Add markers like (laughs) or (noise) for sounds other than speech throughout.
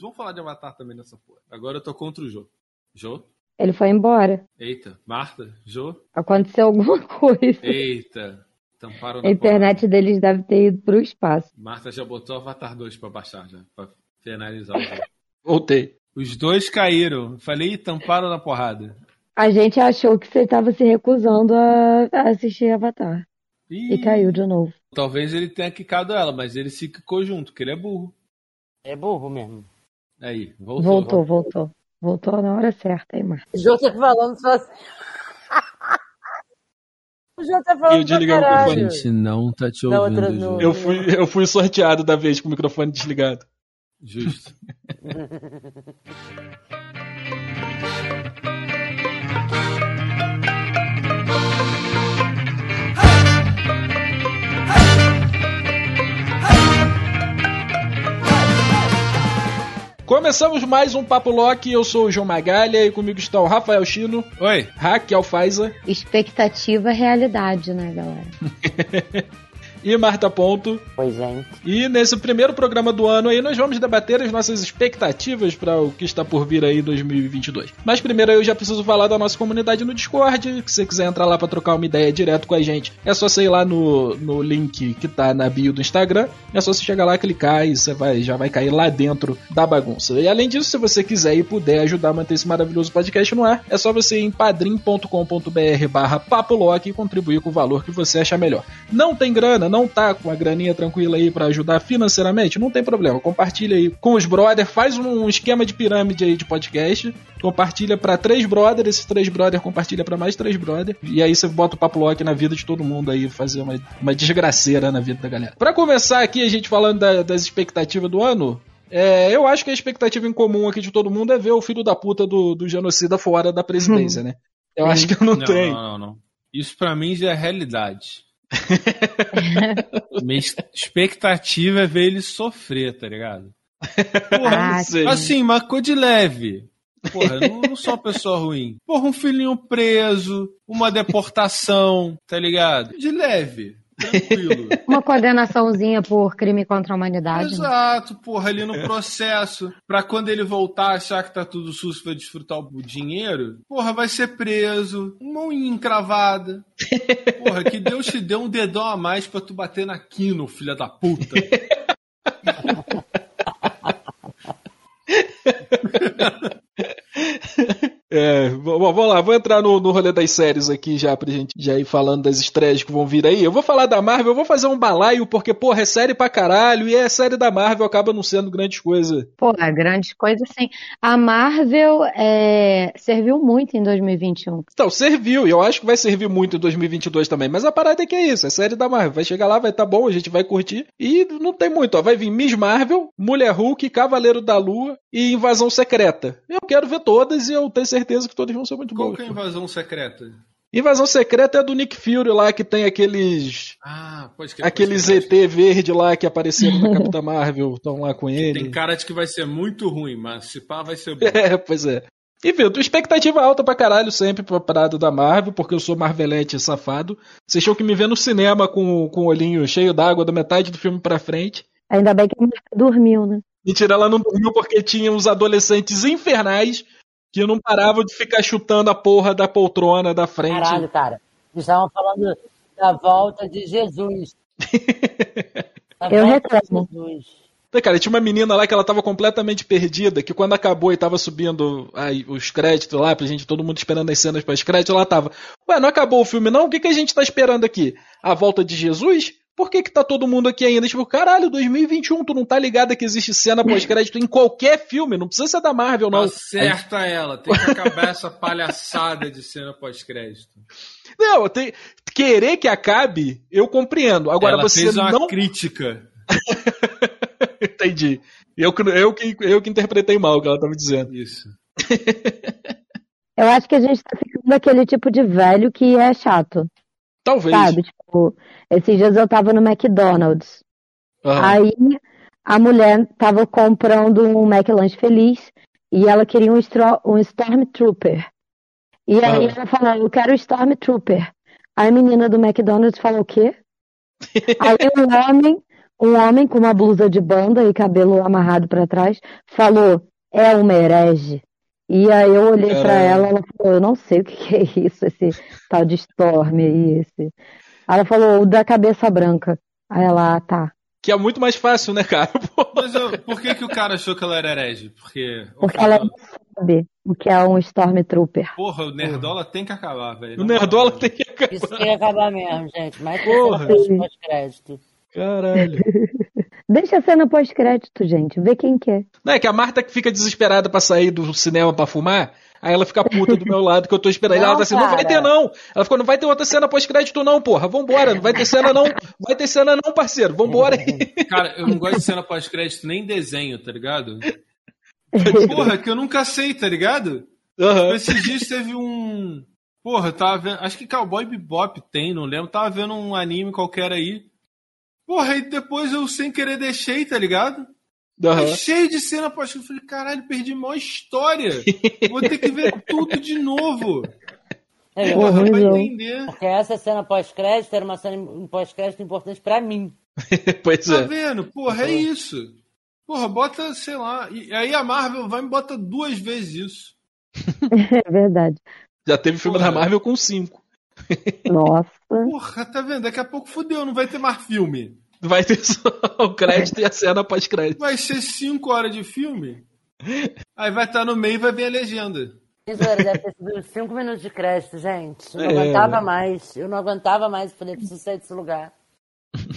Vamos falar de Avatar também nessa porra. Agora eu tô contra o Jô. Jô? Ele foi embora. Eita, Marta? Jô? Aconteceu alguma (laughs) coisa. Eita, tamparam na A internet deles deve ter ido pro espaço. Marta já botou Avatar 2 pra baixar já, pra finalizar o jogo. (laughs) Voltei. Os dois caíram. Falei, tamparam na porrada. A gente achou que você estava se recusando a a assistir Avatar. Ih, E caiu de novo. Talvez ele tenha quicado ela, mas ele se quicou junto, porque ele é burro. É burro mesmo. Aí, voltou. Voltou, voltou. Voltou na hora certa, hein, Marcos? O Jô tá falando só assim. (laughs) O Jô tá Eu falando pra desliguei o microfone. Gente, não tá te ouvindo, Jô. Eu fui, eu fui sorteado da vez com o microfone desligado. Justo. (laughs) Começamos mais um Papo Loki. Eu sou o João Magalha e comigo estão o Rafael Chino, Oi. Raquel Faiza Expectativa é realidade, né, galera? (laughs) e Marta Ponto. Oi, gente. E nesse primeiro programa do ano aí, nós vamos debater as nossas expectativas para o que está por vir aí em 2022. Mas primeiro eu já preciso falar da nossa comunidade no Discord, que se você quiser entrar lá para trocar uma ideia direto com a gente, é só você ir lá no, no link que tá na bio do Instagram, é só você chegar lá, clicar e você vai, já vai cair lá dentro da bagunça. E além disso, se você quiser e puder ajudar a manter esse maravilhoso podcast no ar, é só você ir em padrim.com.br barra papolock e contribuir com o valor que você achar melhor. Não tem grana, não tá com a graninha tranquila aí pra ajudar financeiramente? Não tem problema. Compartilha aí com os brothers, faz um esquema de pirâmide aí de podcast. Compartilha pra três brothers, esses três brothers compartilha pra mais três brothers. E aí você bota o Papo Lock na vida de todo mundo aí, fazer uma, uma desgraceira na vida da galera. Pra começar aqui, a gente falando da- das expectativas do ano, é, eu acho que a expectativa em comum aqui de todo mundo é ver o filho da puta do, do genocida fora da presidência, (laughs) né? Eu acho que eu não, Não, tenho. não, não, não. Isso pra mim já é realidade. (laughs) Minha expectativa é ver ele sofrer, tá ligado? Porra, Ah, assim, marcou de leve. Porra, não, não sou uma pessoa ruim. Porra, um filhinho preso, uma deportação, tá ligado? De leve, tranquilo. (laughs) Uma condenaçãozinha por crime contra a humanidade. né? Exato, porra, ali no processo. Pra quando ele voltar achar que tá tudo sujo pra desfrutar o dinheiro, porra, vai ser preso, uma unha encravada. (laughs) Porra, que Deus te deu um dedão a mais pra tu bater na quino, filha da puta. (laughs) V- vamos lá, vou entrar no, no rolê das séries aqui já pra gente já ir falando das estreias que vão vir aí. Eu vou falar da Marvel, eu vou fazer um balaio, porque, porra, é série pra caralho, e é série da Marvel, acaba não sendo grande coisa. Pô, é grandes coisas sim. A Marvel é, serviu muito em 2021. Então, serviu, e eu acho que vai servir muito em 2022 também, mas a parada é que é isso, é série da Marvel. Vai chegar lá, vai tá bom, a gente vai curtir, e não tem muito, ó. Vai vir Miss Marvel, Mulher Hulk, Cavaleiro da Lua e Invasão Secreta. Eu quero ver todas e eu tenho certeza que todas vão ser muito Qual boas. que é a invasão secreta? Invasão Secreta é do Nick Fury lá, que tem aqueles Ah, pode crer. Aqueles pode ET crer. verde lá que apareceram na Capitã (laughs) Marvel, estão lá com ele. Tem cara de que vai ser muito ruim, mas se pá vai ser bom. (laughs) É, pois é. Enfim, expectativa alta pra caralho sempre pra parada da Marvel, porque eu sou marvelete safado. Vocês tinham que me ver no cinema com, com o olhinho cheio d'água da metade do filme pra frente. Ainda bem que a dormiu, né? Mentira, ela não dormiu porque tinha uns adolescentes infernais que não paravam de ficar chutando a porra da poltrona da frente. Caralho, cara. Eles estavam falando da volta de Jesus. (laughs) Da Eu reclamo. Jesus. Então, Cara, tinha uma menina lá que ela tava completamente perdida, que quando acabou e tava subindo aí, os créditos lá, pra gente, todo mundo esperando as cenas pós créditos, ela tava, ué, não acabou o filme não? O que, que a gente tá esperando aqui? A volta de Jesus? Por que que tá todo mundo aqui ainda? Tipo, caralho, 2021, tu não tá ligada que existe cena pós-crédito em qualquer filme, não precisa ser da Marvel, não. Acerta ela, tem que acabar essa palhaçada de cena pós-crédito. Não, tem, querer que acabe, eu compreendo. Agora, Ela você fez uma não... crítica. (laughs) Entendi. Eu, que- eu, que, eu que interpretei mal o que ela tava dizendo. Isso. (laughs) Eu acho que a gente tá ficando aquele tipo de velho que é chato, Talvez. sabe? Tipo, esses dias eu tava no McDonald's. Aí a mulher tava comprando um McLanche feliz e ela queria um, um Stormtrooper. E aí Ah. ela falou, eu quero Stormtrooper. Aí a menina do McDonald's falou, o quê? (laughs) aí o homem um homem com uma blusa de banda e cabelo amarrado pra trás falou: é uma herege. E aí eu olhei pra Caralho. ela, ela falou: eu não sei o que é isso, esse tal de Storm aí, esse. Ela falou: o da cabeça branca. Aí ela, ah, tá. Que é muito mais fácil, né, cara? (laughs) Mas eu- por que, que o cara achou que ela era herege? Porque. Porque ela não sabe o que é um Stormtrooper. Porra, o Nerdola tem que acabar, velho. o Nerdola tem que Isso acabar. tem que acabar mesmo, gente. Mas Porra. tem pós-crédito. Caralho. (laughs) Deixa a cena pós-crédito, gente. Vê quem quer. Não é que a Marta que fica desesperada pra sair do cinema pra fumar, aí ela fica puta do meu lado que eu tô esperando. Não, ela tá assim, não vai ter não. Ela ficou, não vai ter outra cena pós-crédito não, porra. Vambora, não vai ter cena não. Vai ter cena não, parceiro. Vambora aí. Cara, eu não gosto de cena pós-crédito nem desenho, tá ligado? (laughs) Porra, que eu nunca sei, tá ligado? Aham. Esses dias teve um. Porra, eu tava vendo. Acho que Cowboy Bebop tem, não lembro. Tava vendo um anime qualquer aí. Porra, e depois eu sem querer deixei, tá ligado? Aí cheio de cena pós Eu falei, caralho, perdi maior história. Vou ter que ver tudo de novo. É, eu- Porra, entender. Porque essa cena pós-crédito era uma cena pós-crédito importante pra mim. (laughs) pois Tá é. vendo? Porra, é isso. Porra, bota, sei lá. E aí a Marvel vai e bota duas vezes isso. (laughs) É verdade. Já teve filme Porra. da Marvel com cinco. Nossa. Porra, tá vendo? Daqui a pouco fudeu, não vai ter mais filme. Vai ter só o crédito e a cena pós-crédito. Vai ser cinco horas de filme. Aí vai estar no meio e vai vir a legenda. Isso era, deve ter sido uns 5 minutos de crédito, gente. Eu não É, aguentava mais. Eu não aguentava mais. Falei, preciso sair desse lugar.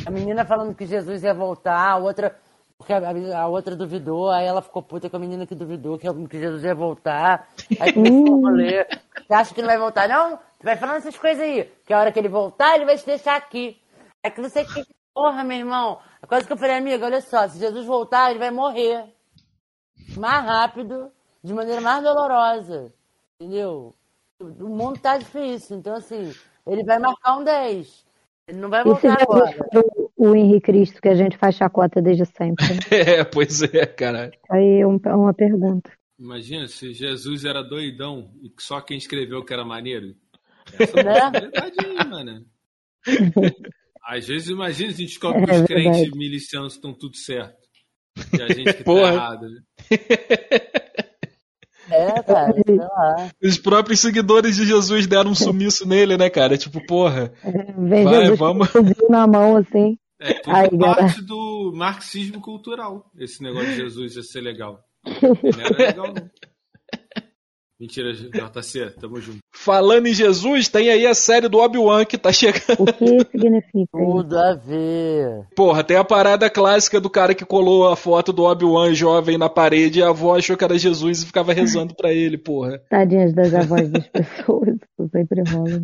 A menina falando que Jesus ia voltar, a outra. Porque a, a outra duvidou, aí ela ficou puta com a menina que duvidou que, que Jesus ia voltar. Aí começou a rolê. Você acha que não vai voltar, não? Tu vai falando essas coisas aí. Que a hora que ele voltar, ele vai te deixar aqui. É que não sei o que. Porra, meu irmão. A coisa que eu falei, amiga, olha só, se Jesus voltar, ele vai morrer. Mais rápido, de maneira mais dolorosa. Entendeu? O mundo tá difícil, então assim, ele vai marcar um 10. Ele não vai voltar agora. o, o Henrique Cristo que a gente faz chacota desde sempre? né? (laughs) É, pois é, cara. Aí é um- é uma pergunta. Imagina se Jesus era doidão e só quem escreveu que era maneiro. Essa é Né? aí, mano. (laughs) Às vezes, imagina a gente descobre que É os verdade. crentes milicianos estão tudo certo. E a gente que Porra. tá errado. né? (laughs) É, cara, sei lá. Os próprios seguidores de Jesus deram um sumiço nele, né, cara? Tipo, porra. Vem Vai, Jesus vamos. um na mão, assim. É tudo Ai, parte do marxismo cultural. Esse negócio de Jesus ia ser legal. Não era legal, não. Mentira, JC, tamo junto. Falando em Jesus, tem aí a série do Obi-Wan que tá chegando. O que (laughs) significa? Tudo a ver. Porra, tem a parada clássica do cara que colou a foto do Obi-Wan jovem na parede e a avó achou que era Jesus e ficava rezando pra ele, porra. Tadinhas das avós das pessoas. Sempre rola.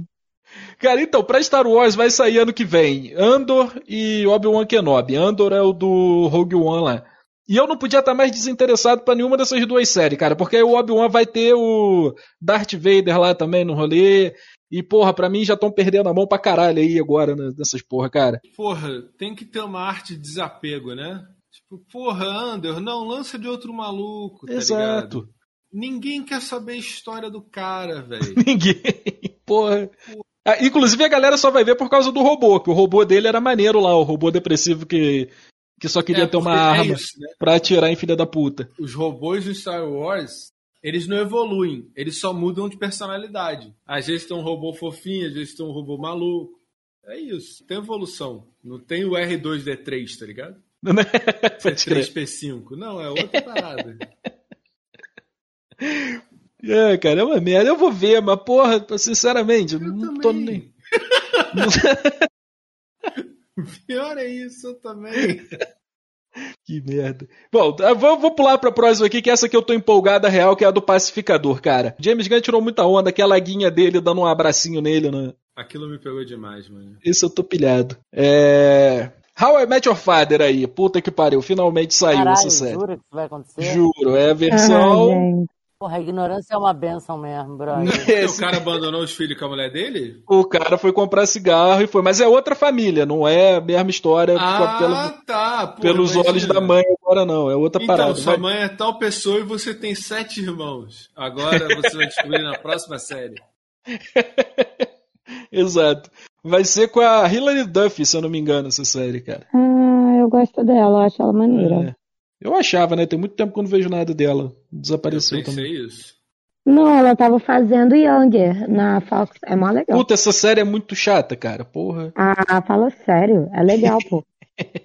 Cara, então, pra Star Wars vai sair ano que vem Andor e Obi-Wan Kenobi. Andor é o do Rogue One lá. E eu não podia estar mais desinteressado pra nenhuma dessas duas séries, cara, porque aí o Obi-Wan vai ter o Darth Vader lá também no rolê. E, porra, pra mim já estão perdendo a mão pra caralho aí agora né, nessas porra, cara. Porra, tem que ter uma arte de desapego, né? Tipo, porra, Ander, não, lança de outro maluco, tá Exato. ligado? Ninguém quer saber a história do cara, velho. (laughs) Ninguém. Porra. Ah, inclusive a galera só vai ver por causa do robô, que o robô dele era maneiro lá, o robô depressivo que, que só queria É, ter uma é arma isso, né? pra atirar em filha da puta. Os robôs do Star Wars, eles não evoluem, eles só mudam de personalidade. Às vezes tem um robô fofinho, às vezes tem um robô maluco. É isso, tem evolução. Não tem o R2D3, tá ligado? (laughs) Pode crer. C3P5. Não, é outra parada. (laughs) É, cara, é uma merda. Eu vou ver, mas porra, sinceramente, Eu não tô nem. (laughs) (laughs) Pior é isso, eu também. (laughs) que merda. Bom, vou, vou pular pra próxima aqui, que essa que eu tô empolgada real, que é a do pacificador, cara. James Gunn tirou muita onda, aquela guinha dele dando um abracinho nele, né? Aquilo me pegou demais, mano. Esse eu tô pilhado. É. How I Met Your Father aí, puta que pariu, finalmente saiu Caralho, essa série. jura que isso vai acontecer? Juro, é a Ah, versão. Porra, a ignorância é uma benção mesmo, brother. Esse- o cara abandonou os filhos com a mulher dele? O cara foi comprar cigarro e foi. Mas é outra família, não é a mesma história Ah, pelo- tá. Porra, pelos imagina. olhos da mãe agora, não. É outra Então, parada. sua Mas- mãe é tal pessoa e você tem sete irmãos. Agora você vai descobrir na próxima série. (laughs) Exato. Vai ser com a Hilary Duff, se eu não me engano, essa série, cara. Ah, eu gosto dela, eu acho ela maneira. É. Eu achava, né? Tem muito tempo que eu não vejo nada dela. Desapareceu eu também. isso. Não, ela tava fazendo Younger na Fox. É mó legal. Puta, essa série é muito chata, cara. Porra. Ah, fala sério. É legal, pô. (laughs)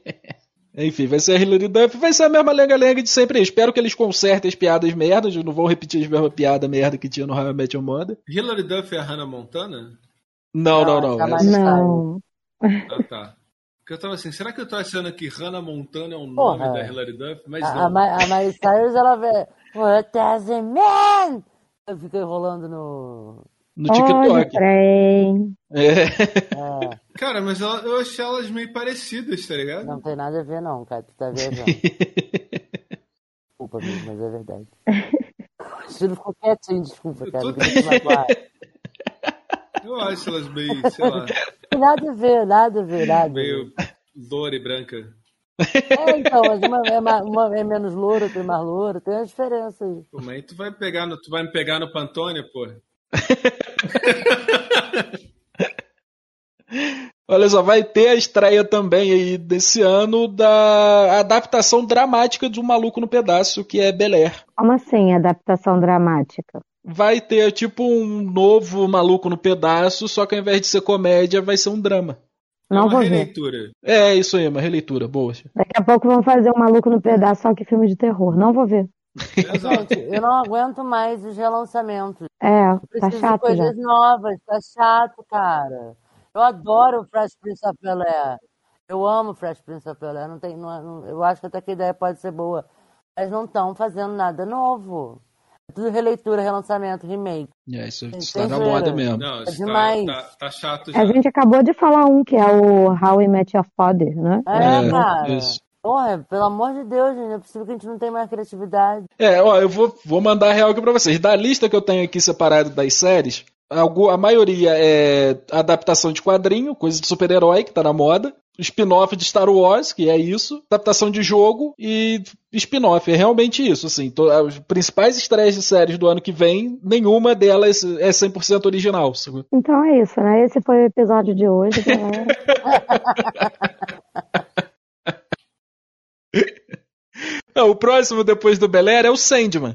Enfim, vai ser a Hilary Duff, vai ser a mesma lenga-lenga de sempre. Eu espero que eles consertem as piadas merdas, não vão repetir as mesmas piadas merda que tinha no How I Met Your Mother. Hilary Duff é a Hannah Montana? Não, não, Não, não. jamais. essa- Não. Ah, tá. Porque eu tava assim, será que eu tô achando que Hannah Montana é o nome Porra. da Hilary Duff? Mas A, a, não. Ma- a Miley Cyrus, ela vê. What does it mean? Eu fico enrolando no. No TikTok. É. É, Cara, mas ela- eu achei elas meio parecidas, tá ligado? não tem nada a ver, não, cara. Tu tá viajando. (laughs) Desculpa, amigo, mas é verdade. (laughs) O estilo ficou quietinho, desculpa, Eu cara. tô (laughs) Eu acho elas meio, sei lá, Nada a ver, nada a ver, nada. a ver. meio loura e branca. É, então, mas uma é, ma- uma é menos loura, outra é mais loura, tem uma diferença aí. Pô, mas aí tu vai, pegar no, tu vai me pegar no Pantone, pô. (laughs) Olha só, vai ter a estreia também aí desse ano da adaptação dramática de Um Maluco no Pedaço, que é Bel Air. Como assim, adaptação dramática? Vai ter tipo um novo Maluco no Pedaço, só que ao invés de ser comédia, vai ser um drama. É Não uma vou ver. releitura. É isso aí, uma releitura boa. Daqui a pouco vão fazer um maluco no pedaço, só que filme de terror. Não vou ver. (laughs) Gente, eu não aguento mais os relançamentos. É, tá Preciso de chato já. coisas novas, tá chato, cara. Eu adoro o Fresh Prince of Bel-Air. Eu amo o Fresh Prince of Bel-Air. Não tem, não, é- não- eu acho que até que a ideia pode ser boa. Mas não estão fazendo nada novo. É tudo releitura, relançamento, remake. É, isso está na moda mesmo. Não, É isso tá, demais. tá, tá chato já. A gente acabou de falar um, que é o How I Met Your Father, né? É, É, cara. isso. Porra, pelo amor de Deus, gente. Não é possível que a gente não tenha mais criatividade. É, ó, eu vou, vou mandar real aqui pra vocês. Da lista que eu tenho aqui separado das séries, a maioria é adaptação de quadrinho, coisa de super-herói, que tá na moda. Spin-off de Star Wars, que é isso. Adaptação de jogo e spin-off. É realmente isso, assim. To- As principais estreias de séries do ano que vem, nenhuma delas é 100% original. sacou? Então é isso, né? Esse foi o episódio de hoje, galera. (laughs) Não, o próximo depois do Bel Air é o Sandman.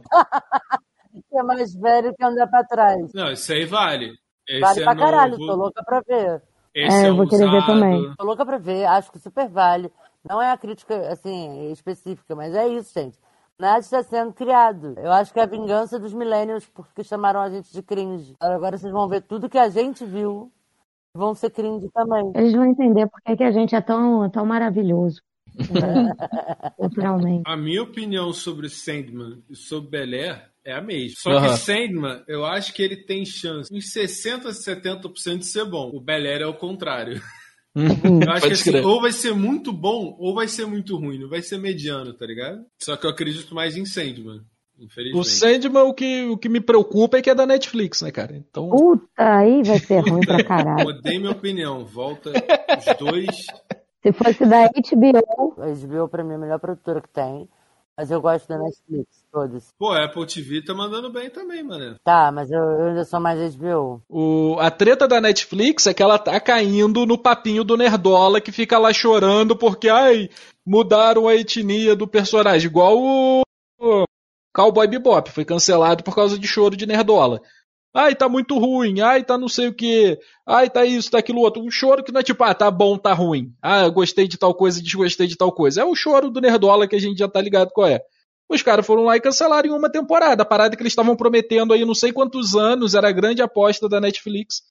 Que é mais velho que andar pra trás. Não, isso aí vale. Esse Vale é pra caralho, novo, tô louca pra ver. Esse É, é, eu vou querer ver também. Tô louca pra ver, acho que super vale. Não é a crítica, assim, específica, mas é isso, gente. Nada está sendo criado. Eu acho que é a vingança dos millennials porque chamaram a gente de cringe. Agora vocês vão ver tudo que a gente viu. Vão ser cringe também. Eles vão entender por que que a gente é tão, tão maravilhoso. (laughs) Culturalmente. A minha opinião sobre Sandman e sobre Bel Air é a mesma. Só Aham. que Sandman, eu acho que ele tem chance uns 60 a 70% de ser bom. O Bel Air é o contrário. Eu acho que assim, ou vai ser muito bom ou vai ser muito ruim. Não vai ser mediano, tá ligado? Só que eu acredito mais em Sandman. Infelizmente. O Sandman, o que, o que me preocupa é que é da Netflix, né, cara? Então. Puta, aí vai ser ruim pra (laughs) caralho. Mudei minha opinião. Volta os dois. Se fosse da HBO, A HBO pra mim é a melhor produtora que tem. Mas eu gosto da Netflix, todos. Pô, a Apple TV tá mandando bem também, mano. Tá, mas eu, eu ainda sou mais HBO. O, a treta da Netflix é que ela tá caindo no papinho do Nerdola que fica lá chorando porque, ai, mudaram a etnia do personagem. Igual o, o Cowboy Bebop, foi cancelado por causa de choro de Nerdola. Ai, tá muito ruim. Ai, tá não sei o que. Ai, tá isso, tá aquilo outro. Um choro que não é tipo, ah, tá bom, tá ruim. Ah, gostei de tal coisa desgostei de tal coisa. É o choro do Nerdola que a gente já tá ligado qual é. Os caras foram lá e cancelaram em uma temporada. A parada que eles estavam prometendo aí não sei quantos anos, era a grande aposta da Netflix.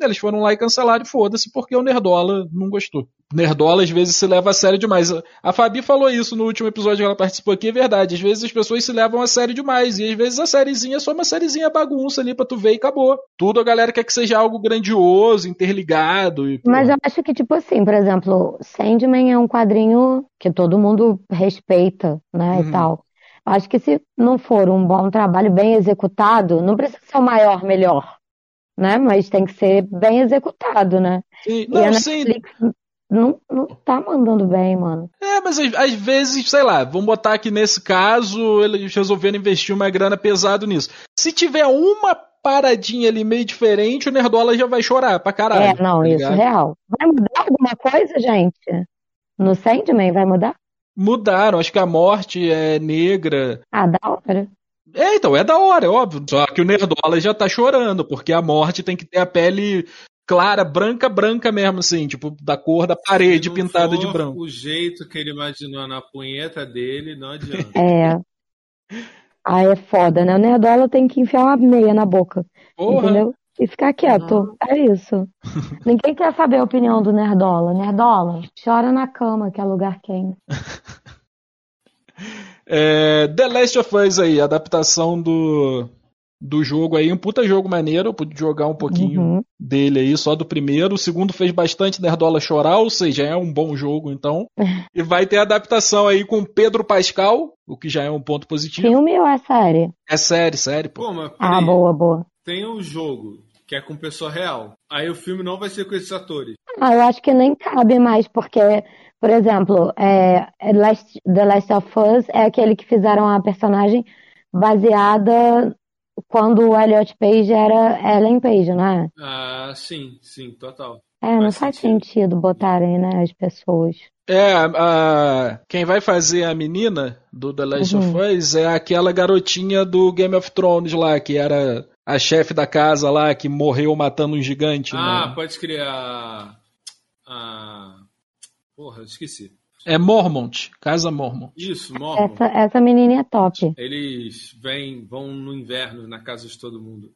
Eles foram lá e cancelaram e foda-se, porque o Nerdola não gostou. Nerdola às vezes se leva a sério demais. A Fabi falou isso no último episódio que ela participou aqui, é verdade. Às vezes as pessoas se levam a sério demais. E às vezes a sériezinha é só uma sériezinha bagunça ali pra tu ver e acabou. Tudo a galera quer que seja algo grandioso, interligado. E, mas eu acho que, tipo assim, por exemplo, Sandman é um quadrinho que todo mundo respeita, né, Uhum. e tal. Acho que se não for um bom trabalho bem executado, não precisa ser o maior, melhor, né? Mas tem que ser bem executado, né? Sim, E não, a sim, Netflix não, não tá mandando bem, mano. É, mas às, vezes, sei lá, vamos botar aqui nesse caso, eles resolveram investir uma grana pesado nisso. Se tiver uma paradinha ali meio diferente, o Nerdola já vai chorar pra caralho. É, não, tá isso é real. Vai mudar alguma coisa, gente? No Sandman vai mudar? Mudaram, acho que a morte é negra. Ah, da hora. É, então, é da hora, é óbvio. Só que o Nerdola já tá chorando, porque a morte tem que ter a pele clara, branca, branca mesmo, assim, tipo, da cor da parede pintada de branco. O jeito que ele imaginou na punheta dele, não adianta. É. Ah, é foda, né? O Nerdola tem que enfiar uma meia na boca. Porra. Entendeu? E ficar quieto. É isso. (laughs) Ninguém quer saber a opinião do Nerdola. Nerdola, chora na cama, que é lugar quente. (laughs) É, The Last of Us aí, adaptação do, do jogo aí, um puta jogo maneiro, eu pude jogar um pouquinho Uhum. dele aí, só do primeiro. O segundo fez bastante Nerdola chorar, ou seja, é um bom jogo então. (laughs) E vai ter adaptação aí com Pedro Pascal, o que já é um ponto positivo. Filme ou é série? É série, série, pô. Pô, mas Ah, boa, boa. tem o jogo, que é com pessoa real. Aí o filme não vai ser com esses atores. Ah, eu acho que nem cabe mais, porque, por exemplo, é, é Last- The Last of Us é aquele que fizeram a personagem baseada quando o Elliot Page era Ellen Page, não é? Ah, sim, sim, total. É, não Faz sentido. sentido botarem, né, as pessoas. É, a, quem vai fazer a menina do The Last of Uhum. Us é aquela garotinha do Game of Thrones lá, que era a chefe da casa lá, que morreu matando um gigante. Ah, né? pode criar. A. Porra, eu esqueci. É Mormont, Casa Mormont. Isso, Mormon. Essa, essa menininha é top. Eles vêm, vão no inverno na casa de todo mundo.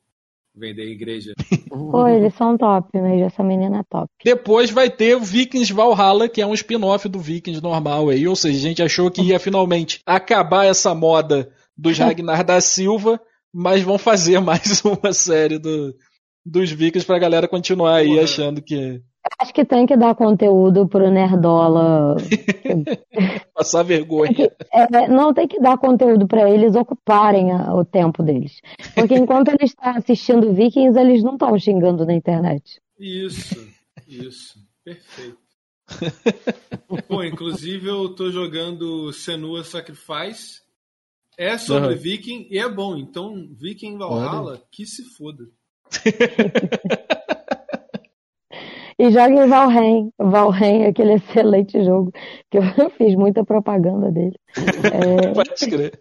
Vender igreja. Pô, eles são top mesmo, essa menina é top. Depois vai ter o Vikings Valhalla, que é um spin-off do Vikings normal aí. Ou seja, a gente achou que ia finalmente acabar essa moda dos (laughs) Ragnar da Silva, mas vão fazer (laughs) mais uma série do, dos Vikings pra galera continuar aí Porra. achando que Acho que tem que dar conteúdo pro Nerdola. (laughs) passar vergonha. É, não, tem que dar conteúdo pra eles ocuparem a- o tempo deles. Porque (laughs) enquanto eles estão assistindo Vikings, eles não estão xingando na internet. Isso, isso. Perfeito. (laughs) Pô, inclusive eu tô jogando Senua Sacrifice. É sobre Uhum. Viking e é bom. Então, Viking Valhalla, que se foda. E joguem Valheim. Valheim é aquele (laughs) excelente jogo que eu (laughs) fiz muita propaganda dele. É, (laughs) Pode crer.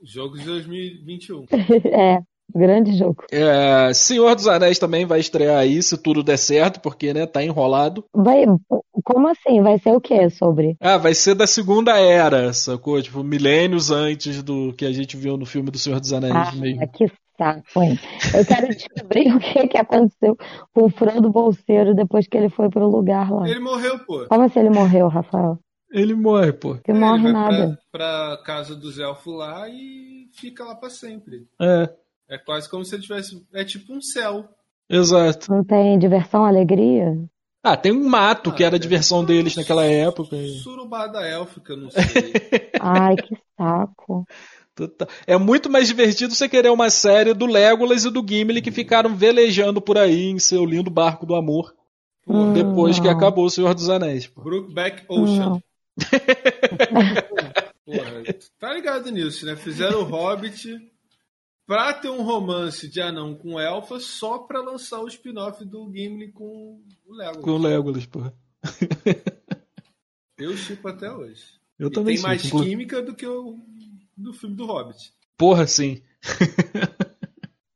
Jogo de 2021. é, grande jogo. É, Senhor dos Anéis também vai estrear aí, se tudo der certo, porque né, tá enrolado. Vai, como assim? Vai ser o quê sobre? Ah, vai ser da Segunda Era, sacou? Tipo, milênios antes do que a gente viu no filme do Senhor dos Anéis. Ah, meio. que saco, hein? Eu quero (laughs) descobrir o que, que aconteceu com o Frodo Bolseiro depois que ele foi pro lugar lá. Ele morreu, pô. Como assim ele morreu, Rafael? Ele morre, pô. Que Ele morre vai nada. Pra, pra casa dos elfos lá e fica lá pra sempre. É, É quase como se ele tivesse. É tipo um céu. exato. Não tem diversão, alegria? Ah, tem um mato que Ah, era a diversão deles naquela época. Surubada élfica, não sei. (laughs) Ai, que saco. É muito mais divertido você querer uma série do Legolas e do Gimli que ficaram velejando por aí em seu lindo barco do amor Hum, depois que não. acabou o Senhor dos Anéis. pô. Brookback Ocean. (laughs) Porra, tá ligado nisso, né? Fizeram o Hobbit pra ter um romance de anão com elfa só pra lançar o spin-off do Gimli com o Legolas. Com o Legolas, porra. Eu chipo até hoje. Eu e também tem mais química do que o do filme do Hobbit. Porra, sim. (laughs)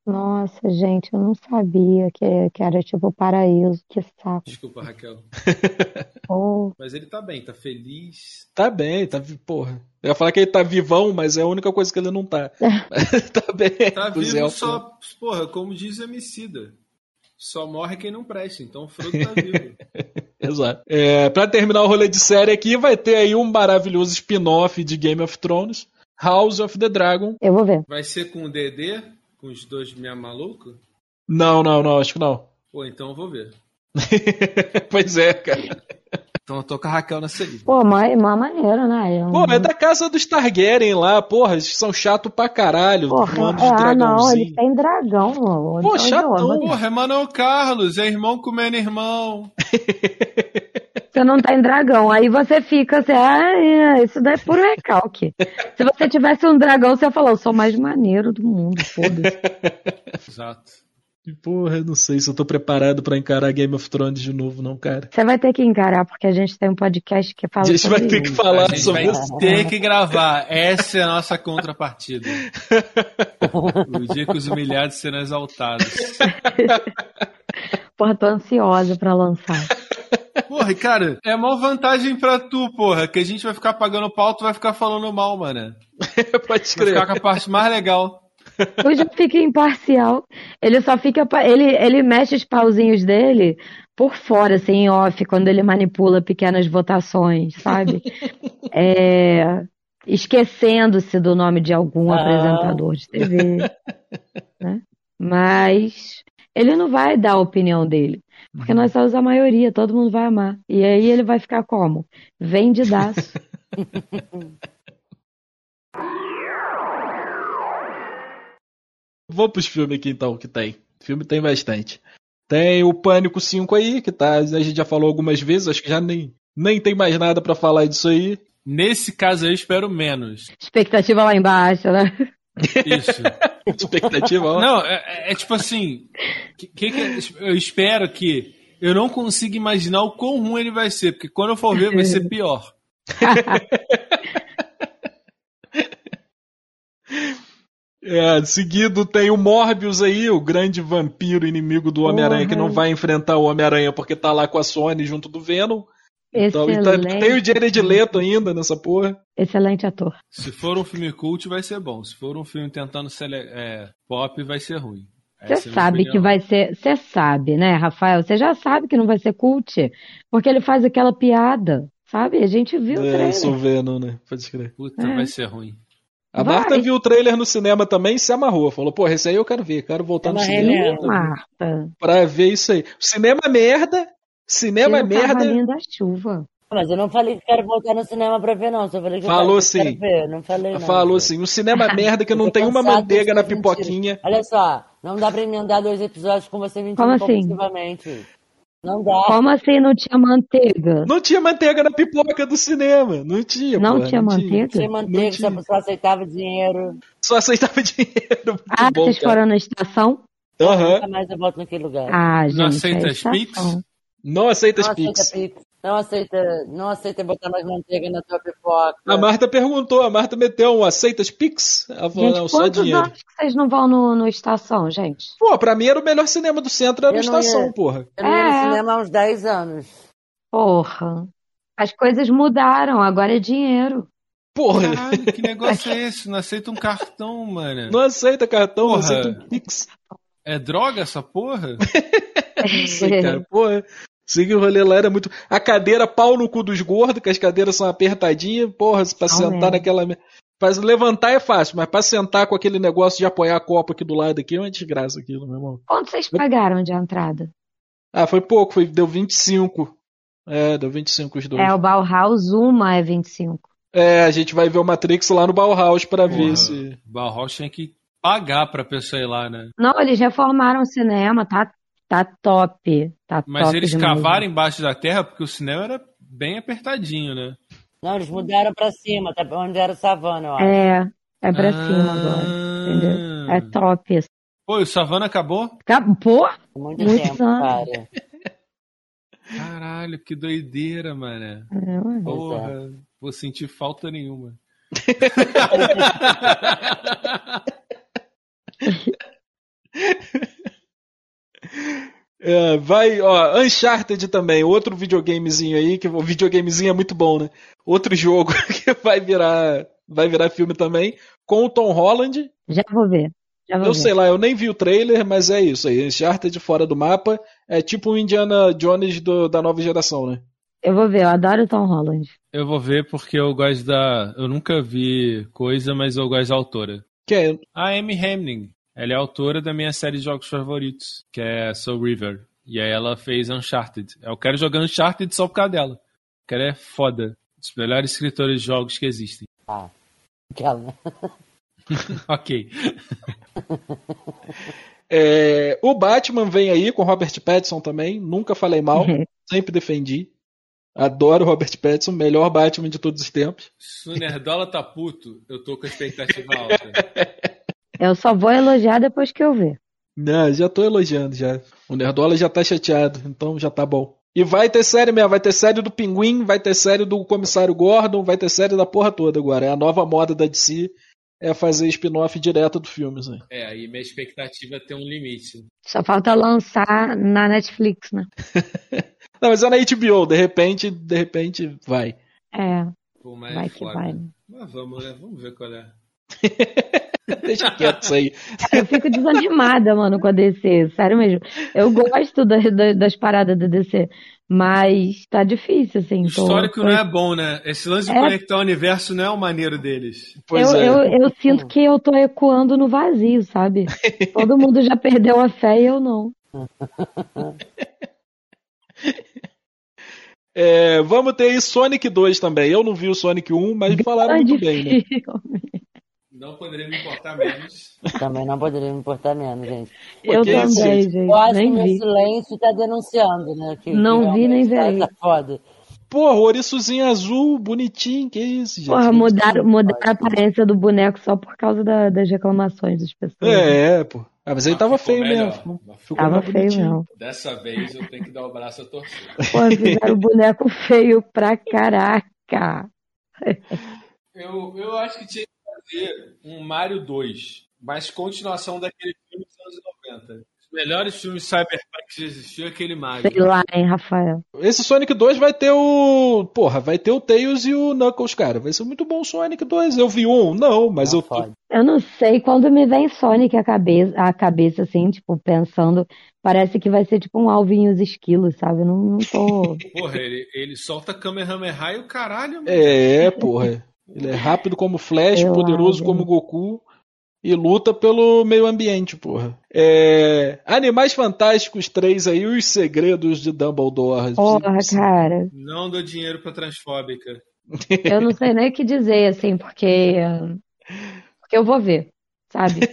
Nossa, gente, eu não sabia que, que era tipo paraíso. Que saco. Desculpa, Raquel. (laughs) Oh, Mas ele tá bem, tá feliz. Tá bem, tá porra. Eu ia falar que ele tá vivão, mas é a única coisa que ele não tá. (laughs) tá bem. Tá vivo elfos. só, porra, como diz Emicida. Só morre quem não presta, então o Frodo tá vivo. Exato. É, pra terminar o rolê de série aqui, vai ter aí um maravilhoso spin-off de Game of Thrones, House of the Dragon. eu vou ver. Vai ser com o DD, com os dois minha maluco? Não, não, não, acho que não. Pô, então eu vou ver. (laughs) pois é, cara. Então eu tô com a Raquel nessa aí. Pô, mas uma maneira, né? Eu- Pô, é da casa dos Targaryen lá, porra, eles são chato pra caralho. Porra, é, ah, não, eles têm dragão. Pô, Onde- chatão. Porra, é Manuel Carlos, é irmão comendo irmão. (laughs) Você não tem dragão. Aí você fica assim, ah, é, isso daí é puro recalque. (laughs) Se você tivesse um dragão, você ia falar, eu sou o mais maneiro do mundo, foda-se. (laughs) Exato. E, porra, eu não sei se eu tô preparado pra encarar Game of Thrones de novo, não, cara. Você vai ter que encarar, porque a gente tem um podcast que fala A gente vai sobre ter que isso. falar a gente sobre vai isso. ter que gravar. Essa é a nossa contrapartida. (laughs) o dia que os humilhados serão exaltados. Porra, tô ansiosa pra lançar. Porra, cara, é maior vantagem pra tu, porra, que a gente vai ficar pagando pau, tu vai ficar falando mal, mano. (laughs) Pode Vai escrever. ficar com a parte mais legal. O já fica imparcial. Ele só fica. Ele, ele mexe os pauzinhos dele por fora, assim, em off, quando ele manipula pequenas votações, sabe? (laughs) É, esquecendo-se do nome de algum Ah. apresentador de TV. né? Mas ele não vai dar a opinião dele. Porque nós somos a maioria, todo mundo vai amar. E aí ele vai ficar como? Vendidaço. (laughs) Vou pros filmes aqui então, que tem. Filme tem bastante. Tem o Pânico 5 aí, que tá, a gente já falou algumas vezes, acho que já nem, nem tem mais nada pra falar disso aí. Nesse caso aí, eu espero menos. Expectativa lá embaixo, né? Isso. (laughs) (laughs) Expectativa, ó. Não, é, é- é tipo assim. Que, que eu espero que eu não consiga imaginar o quão ruim ele vai ser, porque quando eu for ver, vai ser pior. (laughs) É, seguido tem o Morbius aí, o grande vampiro inimigo do Homem-Aranha, que não vai enfrentar o Homem-Aranha porque tá lá com a Sony junto do Venom. Então, e tá- Excelente. tem o Jared Leto ainda nessa porra. Excelente ator. Se for um filme cult, vai ser bom. Se for um filme tentando ser é, pop, vai ser ruim. Você é sabe que vai ser. Você sabe, né, Rafael? Você já sabe que não vai ser cult. Porque ele faz aquela piada, sabe? A gente viu o É, eu trailer. sou Venom, né? Pode crer. Puta, É. vai ser ruim. A Vai. Marta viu o trailer no cinema também e se amarrou. Falou, porra, esse aí eu quero ver, quero voltar no Amarrei cinema mesmo. Marta. pra ver isso aí. Cinema é merda, cinema é Tira o merda. da chuva. Mas eu não falei que quero voltar no cinema pra ver, não. Só falei que eu Falou quero, sim. quero ver. Não falei, não. Falou assim, o cinema é (laughs) merda que não Eu tem uma manteiga na mentiras. pipoquinha. Olha só, não dá pra emendar dois episódios com você mentindo Como assim? Não dá. Como assim não tinha manteiga? Não tinha manteiga na pipoca do cinema. Não tinha, Não porra, tinha manteiga? Tinha manteiga, Não só, tinha. só aceitava dinheiro. Só aceitava (laughs) dinheiro. Muito Ah, bom, vocês cara. foram na estação? Aham. Nunca mais eu volto naquele lugar. Ah, gente. Não é aceita as. Pix? Não aceita não as aceita Pix. Pix. Não aceita, não aceita botar mais manteiga na tua pipoca. A Marta perguntou, a Marta meteu um aceita as Pix? Ela falou, Gente, não, só dinheiro. anos que vocês não vão no, no estação, gente? Pô, pra mim era o melhor cinema do centro, era não estação, ia. porra. Eu não ia É. no cinema há uns 10 anos. Porra. As coisas mudaram, agora é dinheiro. Porra, Caralho, que negócio é (laughs) esse? Não aceita um cartão, mano. não aceita cartão, não Porra. aceita um Pix. É droga essa porra? (laughs) (laughs) Não sei, cara. Porra. Seguir o rolê lá era muito. A cadeira pau no cu dos gordos, que as cadeiras são apertadinhas, porra, pra sentar naquela. Pra levantar é fácil, mas pra sentar com aquele negócio de apoiar a copa aqui do lado aqui é uma desgraça aquilo, meu irmão. Quanto vocês pagaram de entrada? Ah, foi pouco, foi, deu 25. É, deu 25 os dois. É, o Bauhaus, uma é 25. É, a gente vai ver o Matrix lá no Bauhaus pra ver Porra, se. Bauhaus tinha que pagar pra pessoa ir lá, né? Não, eles reformaram o cinema, tá, tá top. Tá Mas top eles cavaram embaixo da terra porque o cinema era bem apertadinho, né? Não, eles mudaram pra cima, tá onde era savana, eu acho. É, é pra Ah. cima agora, entendeu? É top. Pô, e o Savana acabou? Acabou? Muito Muitos tempo, anos. cara. Caralho, que doideira, mano. É, ué. Porra, vou sentir falta nenhuma. (laughs) (laughs) É, vai, ó, Uncharted também, outro videogamezinho aí, que o videogamezinho é muito bom, né? Outro jogo (laughs) que vai virar, vai virar filme também, com o Tom Holland. Já vou ver. Já vou Eu ver. sei lá, eu nem vi o trailer, mas é isso aí. Uncharted fora do mapa é tipo o Indiana Jones do- da nova geração, né? Eu vou ver, eu adoro o Tom Holland. Eu vou ver porque eu gosto da. Eu nunca vi coisa, mas eu gosto da autora. Que é, A Amy Hemning. Ela é autora da minha série de jogos favoritos, que é Soul River. E aí ela fez Uncharted. Eu quero jogar Uncharted só por causa dela. Porque ela é foda. Dos melhores escritores de jogos que existem. Ah, aquela, né? (laughs) ok. (laughs) é, o Batman vem aí com Robert Pattinson também, nunca falei mal, sempre defendi. Adoro Robert Pattinson, melhor Batman de todos os tempos. Se o Nerdola tá puto, eu tô com a expectativa (laughs) alta. Eu só vou elogiar depois que eu ver. Não, já tô elogiando já. O Nerdola já tá chateado, então já tá bom. E vai ter série mesmo, vai ter série do Pinguim, vai ter série do Comissário Gordon, vai ter série da porra toda agora. É a nova moda da DC, é fazer spin-off direto do filme. Assim. É, aí minha expectativa tem um limite. Só falta lançar na Netflix, né? (laughs) Não, mas é na HBO, de repente, de repente vai. É, Pô, mas vai é que vai. Mas vamos, né? Vamos ver qual é. (laughs) (laughs) Deixa quieto isso aí. Eu fico desanimada, mano, com a DC, sério mesmo. Eu gosto da- da- das paradas da DC, mas tá difícil, assim. O histórico tô- não é bom, né? Esse lance de É. conectar o universo não é o maneiro deles. Pois eu, é. eu, eu sinto que eu tô ecoando no vazio, sabe? (laughs) Todo mundo já perdeu a fé e eu não. É, vamos ter aí Sonic 2 também. Eu não vi o Sonic 1, mas falaram muito bem, né? filme. (laughs) Não poderia me importar menos. (laughs) Também não poderia me importar menos, gente. Eu que isso, também, gente? gente. Eu acho que Nem meu vi. silêncio tá denunciando, né? Que, Não que vi nem. Tá foda. Porra, ouriçozinho azul, bonitinho, que isso, gente? Porra, mudaram, mudaram a aparência do boneco só por causa da- das reclamações das pessoas. É, pô. Ah, mas ele Ah, tava ficou feio melhor. mesmo. Mas Ficou Tava feio bonitinho. mesmo. Dessa vez eu tenho que dar o braço a torcer. (laughs) Pô, fizeram o boneco feio pra caraca. Eu, eu acho que tinha que fazer um Mario 2, mas continuação daquele filme dos anos 90. Os melhores filmes cyberpunk que já existiu é aquele Mario. Sei lá, hein, Rafael. Esse Sonic 2 vai ter o. Porra, vai ter o Tails e o Knuckles, cara. Vai ser muito bom o Sonic 2. Eu vi um? Não, mas Não eu. fode. Eu não sei, quando me vem Sonic à cabeça, à cabeça, assim, tipo, pensando, parece que vai ser tipo um alvinho os esquilos, sabe? Eu não, não tô. (laughs) Porra, ele, ele solta Kamehameha e o caralho, mano. É, porra. Ele é rápido como Flash, Eu poderoso acho. como Goku e luta pelo meio ambiente, porra. É... Animais Fantásticos 3 aí, os segredos de Dumbledore. Porra, cara. Não dou dinheiro pra transfóbica. Eu não sei nem o que dizer, assim, porque. Porque eu vou ver, sabe? (laughs)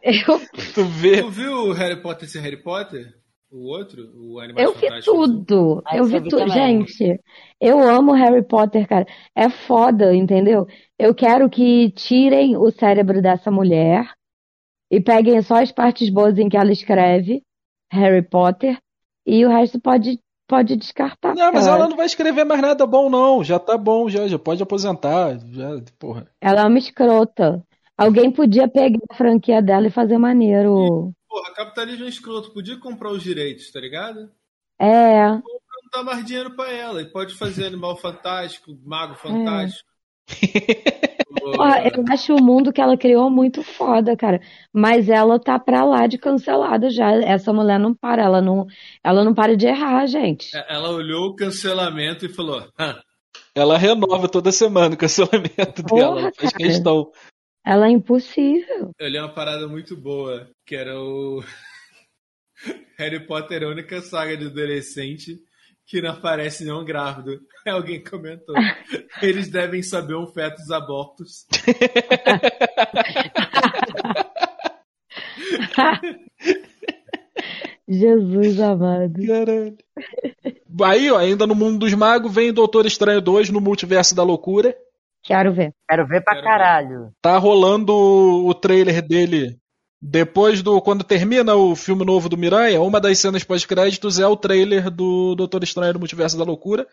Eu, Tu vê. Tu viu o Harry Potter ser Harry Potter? O outro? O Animais eu vi tudo. Ah, Eu vi eu vi tudo. Gente, eu amo Harry Potter, cara. É foda, entendeu? Eu quero que tirem o cérebro dessa mulher e peguem só as partes boas em que ela escreve, Harry Potter, e o resto pode, pode descartar. Não, mas cara. ela não vai escrever mais nada bom, não. Já tá bom, já, já pode aposentar. Já, porra. Ela é uma escrota. Alguém podia pegar a franquia dela e fazer maneiro. Porra, capitalismo é escroto. Podia comprar os direitos, tá ligado? É, Não dá mais dinheiro pra ela. E pode fazer Animal Fantástico, Mago Fantástico. (laughs) Porra, eu acho o mundo que ela criou muito foda, cara. Mas ela tá pra lá de cancelada já. Essa mulher não para, ela não, ela não para de errar, gente. É, Ela olhou o cancelamento e falou: "Hã, Ela renova toda semana o cancelamento Porra, dela. Ela faz cara. questão. Ela é impossível. Eu li uma parada muito boa, que era o (laughs) Harry Potter é a única saga de adolescente que não aparece não grávido. (laughs) Alguém comentou. Eles devem saber um fetos abortos. (laughs) Jesus amado. Caralho. Aí, ó, ainda no mundo dos magos, vem Doutor Estranho 2 no Multiverso da Loucura. Quero ver. Quero ver pra Quero ver. caralho. Tá rolando o trailer dele depois do. Quando termina o filme novo do Miranha, uma das cenas pós-créditos é o trailer do Doutor Estranho no Multiverso da Loucura.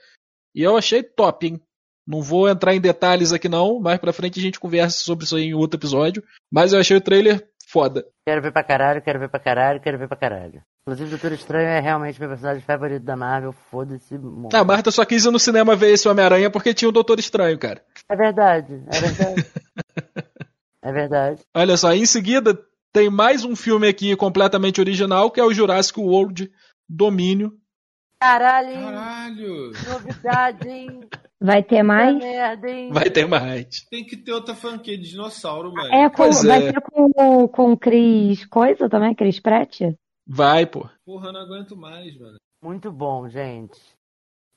E eu achei top, hein? Não vou entrar em detalhes aqui não, mais pra frente a gente conversa sobre isso aí em outro episódio. Mas eu achei o trailer foda. Quero ver pra caralho, quero ver pra caralho, quero ver pra caralho. Inclusive, Doutor Estranho é realmente meu personagem favorito da Marvel. Foda-se. mundo. A Marta só quis ir no cinema ver esse Homem-Aranha porque tinha o Doutor Estranho, cara. É verdade, é verdade. (laughs) é verdade. Olha só, em seguida tem mais um filme aqui completamente original, que é o Jurassic World Domínio. Caralho, hein? Caralho! Novidade, hein? (laughs) Vai ter mais? Merda, hein? Vai ter mais. Tem que ter outra franquia de dinossauro, mano. É com, Pois vai é. ter com, com Cris Coisa também, Cris Pratt? Vai, pô. Porra, eu não aguento mais, mano. Muito bom, gente.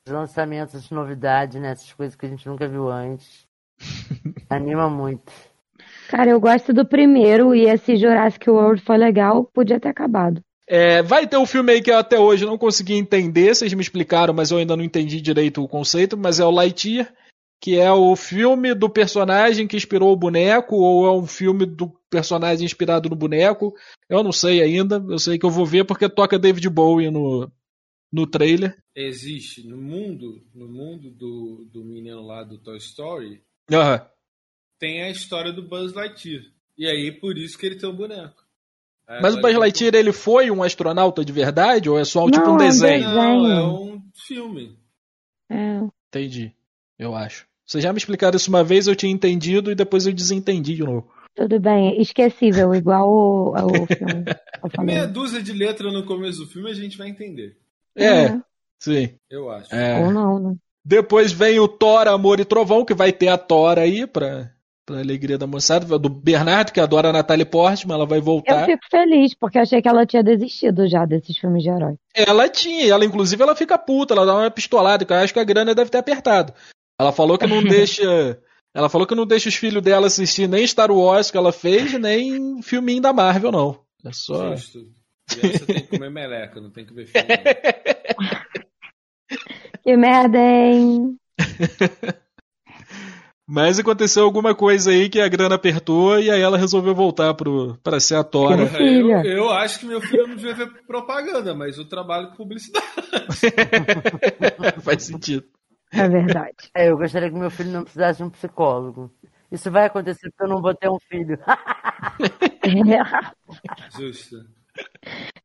Os lançamentos, as novidades, né? Essas coisas que a gente nunca viu antes. (laughs) Anima muito. Cara, eu gosto do primeiro e esse Jurassic World foi legal, podia ter acabado. É, vai ter um filme aí que eu até hoje não consegui entender, vocês me explicaram, mas eu ainda não entendi direito o conceito, mas é o Lightyear. que é o filme do personagem que inspirou o boneco, ou é um filme do personagem inspirado no boneco. Eu não sei ainda. Eu sei que eu vou ver porque toca David Bowie no, no trailer. Existe no mundo, no mundo do, do menino lá do Toy Story, Aham. Tem a história do Buzz Lightyear. E aí, por isso que ele tem o boneco. Aí Mas o Buzz Lightyear, ele foi um astronauta de verdade? Ou é só um, tipo Não, um é desenho? Não, é um filme. É. Entendi. Eu acho. Vocês já me explicaram isso uma vez, eu tinha entendido e depois eu desentendi de novo. Tudo bem, esquecível, igual o, o filme. (laughs) Meia dúzia de letra no começo do filme a gente vai entender. É, É. sim. Eu acho. É. Ou não, né? Depois vem o Thor, Amor e Trovão, que vai ter a Thor aí pra, pra alegria da moçada. Do Bernardo, que adora a Natalie Portman, ela vai Eu voltar. fico feliz, porque eu achei que ela tinha desistido já desses filmes de herói. Ela tinha, ela inclusive ela fica puta, ela dá uma pistolada, que eu acho que a grana deve ter apertado. Ela falou que não (laughs) deixa. Ela falou que não deixa os filhos dela assistir nem Star Wars que ela fez, nem filminho da Marvel, não. É só. Justo. Criança tem que comer meleca, não tem que ver filme. (laughs) Que merda, hein? (laughs) Mas aconteceu alguma coisa aí que a grana apertou e aí ela resolveu voltar pro, pra ser a. Meu Porra, eu, eu acho que meu filho não devia ver propaganda, mas eu trabalho com publicidade. (laughs) Faz sentido. É verdade. É, eu gostaria que meu filho não precisasse de um psicólogo. Isso vai acontecer porque eu não vou ter um filho. (laughs) Justo.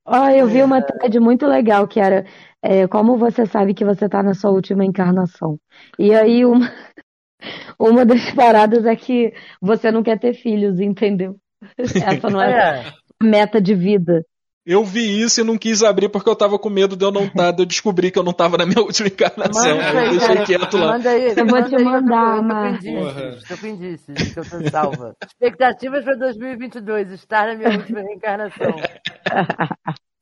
Ó, eu vi uma thread muito legal que era é, como você sabe que você tá na sua última encarnação. E aí uma, uma das paradas é que você não quer ter filhos, entendeu? Essa não é É, a meta de vida. Eu vi isso e não quis abrir porque eu tava com medo de eu não estar, de eu descobrir que eu não tava na minha (laughs) última encarnação. manda Eu aí, deixei cara. quieto lá. Manda aí, Eu vou manda te eu mandar, eu Marcos. Com indícios que eu tô salva. Expectativas para 2022, estar na minha última reencarnação. (laughs)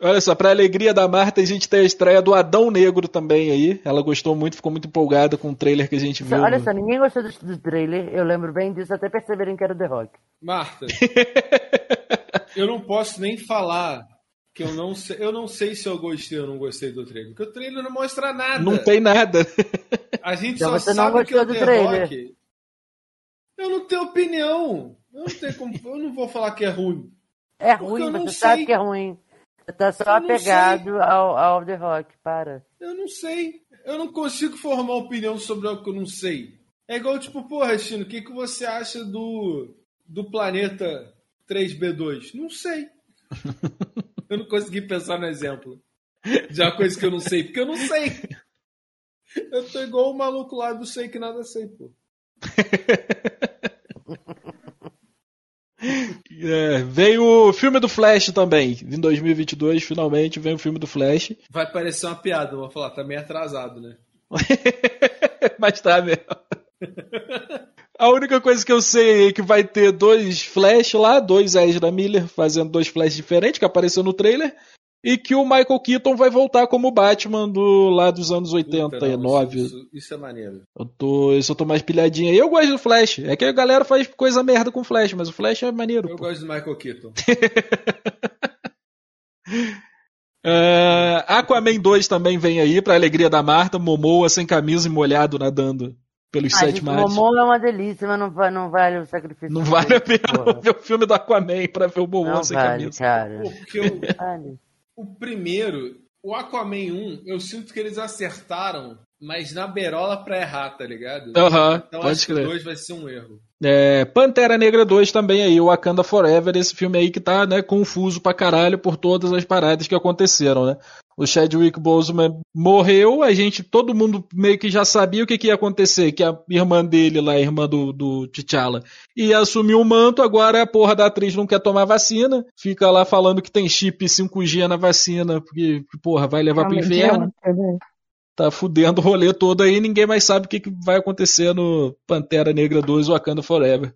Olha só, pra alegria da Marta, a gente tem a estreia do Adão Negro também aí. Ela gostou muito, ficou muito empolgada com o trailer que a gente viu. Olha no- só, ninguém gostou do, do trailer, eu lembro bem disso, até perceberem que era o The Rock. Marta, (laughs) eu não posso nem falar que eu não sei. Eu não sei se eu gostei ou não gostei do trailer, porque o trailer não mostra nada. Não tem nada. A gente Então só você não sabe que é o The trailer. Rock. Eu não tenho opinião. Eu não, tenho como, eu não vou falar que é ruim. É ruim, eu não você sabe sei. que é ruim. Tá só apegado ao, ao The Rock, para. Eu não sei. Eu não consigo formar opinião sobre algo que eu não sei. É igual, tipo, porra, Chino, o que, que você acha do, do planeta 3B2? Não sei. (laughs) eu não consegui pensar no exemplo de uma coisa que eu não sei, porque eu não sei. Eu tô igual o maluco lá do sei que nada sei, pô. (laughs) É, veio o filme do Flash também. Em 2022, finalmente, vem o filme do Flash. (laughs) Vai parecer uma piada, vou falar, tá meio atrasado, né? Mas tá mesmo. (laughs) A única coisa que eu sei é que vai ter dois Flash lá, dois Ezra Miller fazendo dois Flash diferentes, que apareceu no trailer, e que o Michael Keaton vai voltar como Batman do lá dos anos Puta, não, 89. isso, isso- isso é maneiro. Eu tô, isso eu tô mais pilhadinho aí. Eu gosto do Flash. É que a galera faz coisa merda com o Flash, mas o Flash é maneiro. Eu pô. gosto do Michael Keaton. (laughs) É, Aquaman 2 também vem aí, pra alegria da Marta. Momoa sem camisa e molhado nadando pelos Ah, sete mares. Momô é uma delícia, mas não, não vale o sacrifício. Não vale a pena (laughs) ver o filme do Aquaman pra ver o Momoa Não sem vale, camisa. cara. Porque eu, Vale. O primeiro, o Aquaman 1, eu sinto que eles acertaram, mas na berola pra errar, tá ligado? Aham, então pode acho que o crer. 2 vai ser um erro. É, Pantera Negra 2 também aí, o Wakanda Forever, esse filme aí que tá, né, confuso pra caralho por todas as paradas que aconteceram, né? O Chadwick Boseman morreu, a gente, todo mundo meio que já sabia o que, que ia acontecer, que a irmã dele lá, a irmã do, do T'Challa, ia assumir o manto, agora a porra da atriz não quer tomar vacina, fica lá falando que tem chip 5G na vacina, porque, porra, vai levar pro Realmente inferno é tá fudendo o rolê todo aí, ninguém mais sabe o que, que vai acontecer no Pantera Negra 2 Wakanda Forever.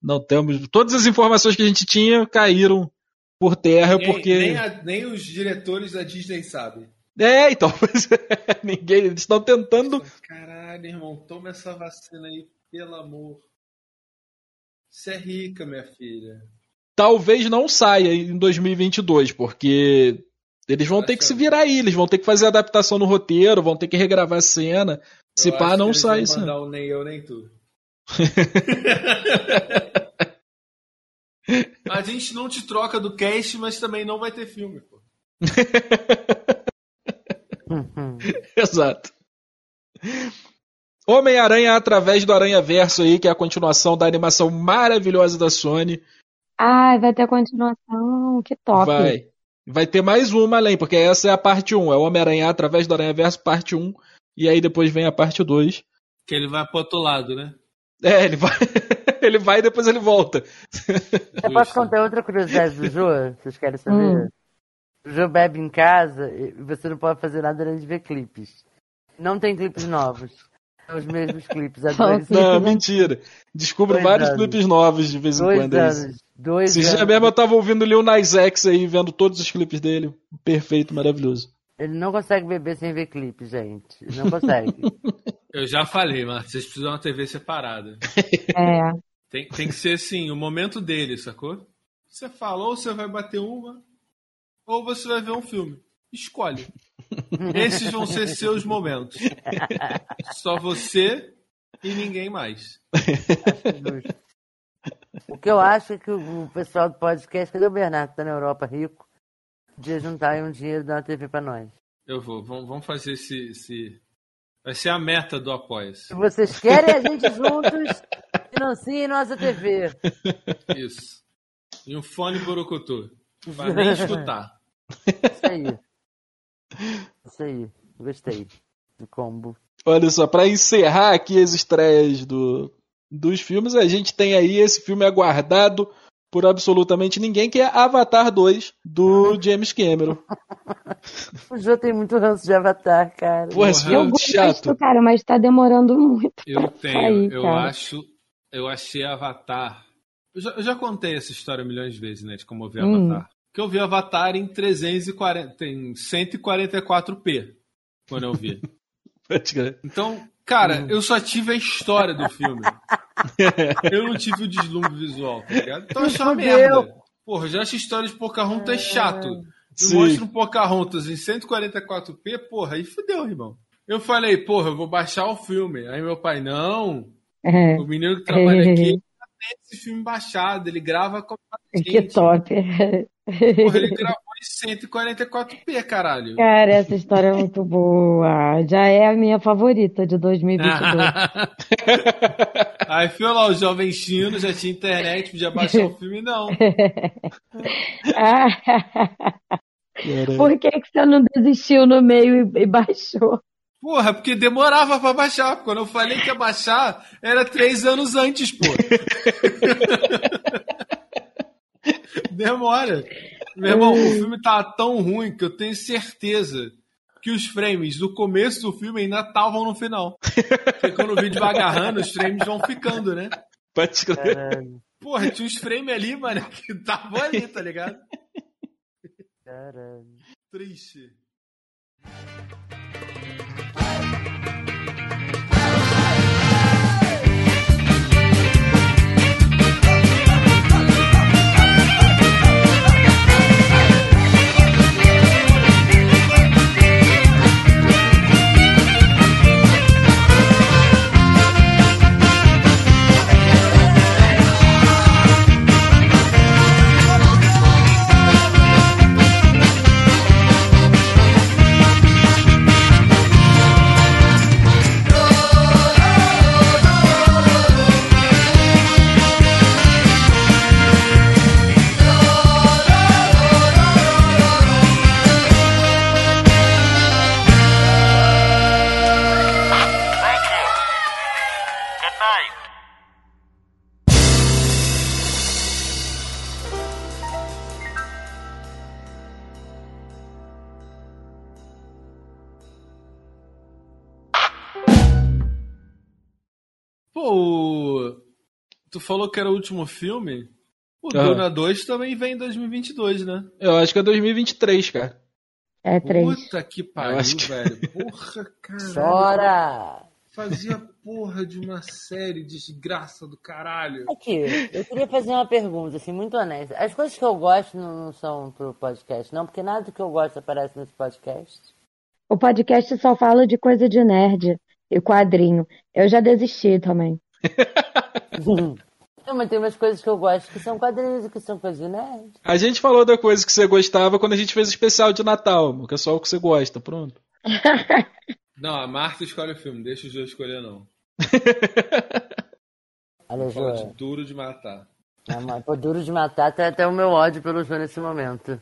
Não temos. Todas as informações que a gente tinha caíram por terra Nem, porque. nem, a- nem os diretores da Disney sabem. É, então, (laughs) pois é, ninguém. Eles estão tentando. Caralho, irmão, toma essa vacina aí, pelo amor. Você é rica, minha filha. Talvez não saia em 2022, porque eles vão ter que se virar aí, eles vão ter que fazer adaptação no roteiro, vão ter que regravar a cena. Se pá, não sai vão isso. mandar o nem eu, nem tu. (laughs) A gente não te troca do cast, mas também não vai ter filme, pô. (laughs) Exato. Homem-Aranha através do Aranha Verso aí, que é a continuação da animação maravilhosa da Sony. Ai, vai ter continuação. Que top. Vai. Vai ter mais uma além, porque essa é a parte 1. É o Homem-Aranha através do Aranha Verso, parte 1. E aí depois vem a parte 2. Que ele vai pro outro lado, né? É, ele vai. (laughs) ele vai e depois ele volta. Eu posso contar outra curiosidade do Jô? Vocês querem saber? O Jô bebe em casa e você não pode fazer nada além de ver clipes. Não tem clipes novos. São os mesmos clipes. (laughs) Não, mentira. Descubro Dois vários anos. clipes novos de vez em dois quando. é anos. Dois dias anos. mesmo eu tava ouvindo Lil Nas X aí, vendo todos os clipes dele. Perfeito, maravilhoso. Ele não consegue beber sem ver clipe, gente. Ele não consegue. (laughs) Eu já falei, mas vocês precisam de uma TV separada. É. Tem, tem que ser assim, o momento dele, sacou? Você fala, ou você vai bater uma, ou você vai ver um filme. Escolhe. Esses vão ser seus momentos. Só você e ninguém mais. O que eu acho é que o o pessoal do podcast, cadê o Bernardo? Tá na Europa rico. Podia juntar aí um dinheiro e dar uma TV pra nós. Eu vou, vamos, vamos fazer esse, esse. Vai ser a meta do Apoia-se. Se vocês querem a gente juntos, (laughs) financiem nossa TV. Isso. E um fone borocotu. Pra nem (laughs) escutar. Isso aí. Isso aí. Gostei do combo. Olha só, pra encerrar aqui as estreias do, dos filmes, a gente tem aí esse filme aguardado por absolutamente ninguém, que é Avatar 2, do James Cameron. (laughs) O Jô tem muito ranço de Avatar, cara. Porra, esse filme é Eu muito gosto, chato. cara, mas tá demorando muito. Eu tenho, Aí, eu cara. acho. Eu achei Avatar. Eu já, eu já contei essa história milhões de vezes, né? De como eu vi Hum. Avatar. Que eu vi Avatar em 340. em 144p. Quando eu vi. (laughs) Então, cara, eu só tive a história do filme. (laughs) (laughs) Eu não tive o deslumbre visual, tá ligado? Então achei uma merda. Porra, já acho a história de Pocahontas chato. Me mostra um Pocahontas em 144p, porra, aí fudeu, irmão. Eu falei, porra, eu vou baixar o filme. Aí meu pai, não, É, o menino que trabalha aqui tem esse filme baixado, ele grava com (laughs) que top. Porra, ele gravou 144p, caralho. Cara, essa história é muito boa. Já é a minha favorita de 2022. (laughs) Aí foi lá, o jovem chino, já tinha internet, podia baixar o (laughs) filme, não. (laughs) Por que, que você não desistiu no meio e, e baixou? Porra, porque demorava pra baixar. Quando eu falei que ia baixar, era três anos antes, pô. Demora. Meu irmão, o filme tá tão ruim que eu tenho certeza que os frames do começo do filme ainda estavam no final. Porque quando o vídeo vai agarrando, os frames vão ficando, né? Pode crer. Porra, tinha uns frames ali, mano, que estavam ali, tá ligado? Caralho. Triste. Pô, o- tu falou que era o último filme? O Aham. Duna 2 também vem em 2022, né? Eu acho que é 2023, cara. É três. Puta que pariu, acho que- velho. Porra, (laughs) caralho. Chora! Fazia porra de uma série desgraça do caralho. Aqui, eu queria fazer uma pergunta, assim, muito honesta. As coisas que eu gosto não, não são pro podcast, não, porque nada do que eu gosto aparece nesse podcast. O podcast só fala de coisa de nerd. E quadrinho. Eu já desisti também. (laughs) Não, mas tem umas coisas que eu gosto que são quadrinhos e que são coisas nerd. A gente falou da coisa que você gostava quando a gente fez o especial de Natal, que é só o que você gosta, pronto. (laughs) Não, a Marta escolhe o filme, deixa os dois escolher, não. (laughs) Olha, Fala de João. duro de matar. Ah, mas, Pô, duro de matar até, até o meu ódio pelo João nesse momento.